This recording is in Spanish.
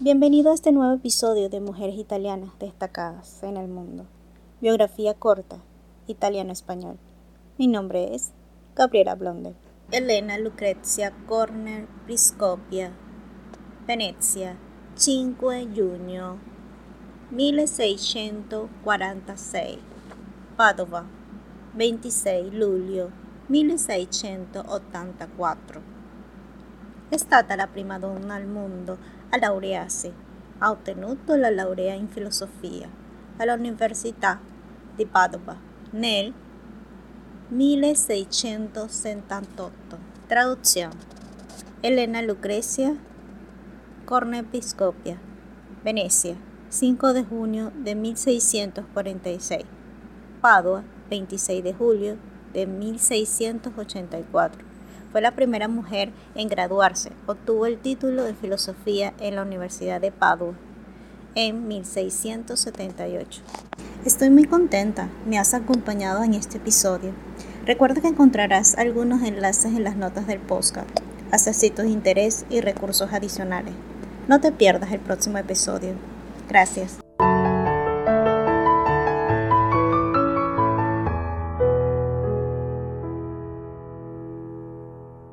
Bienvenido a este nuevo episodio de Mujeres Italianas Destacadas en el Mundo. Biografía corta, italiano-español. Mi nombre es Gabriela Blonde. Elena Lucrezia Corner Priscopia, Venezia, 5 giugno 1646. Padova, 26 luglio 1684. È stata la prima donna al mondo a laurearsi. Ha ottenuto la laurea in filosofia all'Università di Padova nel 1678. Traduzione. Elena Lucrecia Cornepiscopia, Venecia, 5 de junio de 1646. Padua, 26 de julio de 1684. Fue la primera mujer en graduarse. Obtuvo el título de filosofía en la Universidad de Padua en 1678. Estoy muy contenta, me has acompañado en este episodio. Recuerda que encontrarás algunos enlaces en las notas del podcast, sitios de interés y recursos adicionales. No te pierdas el próximo episodio. Gracias.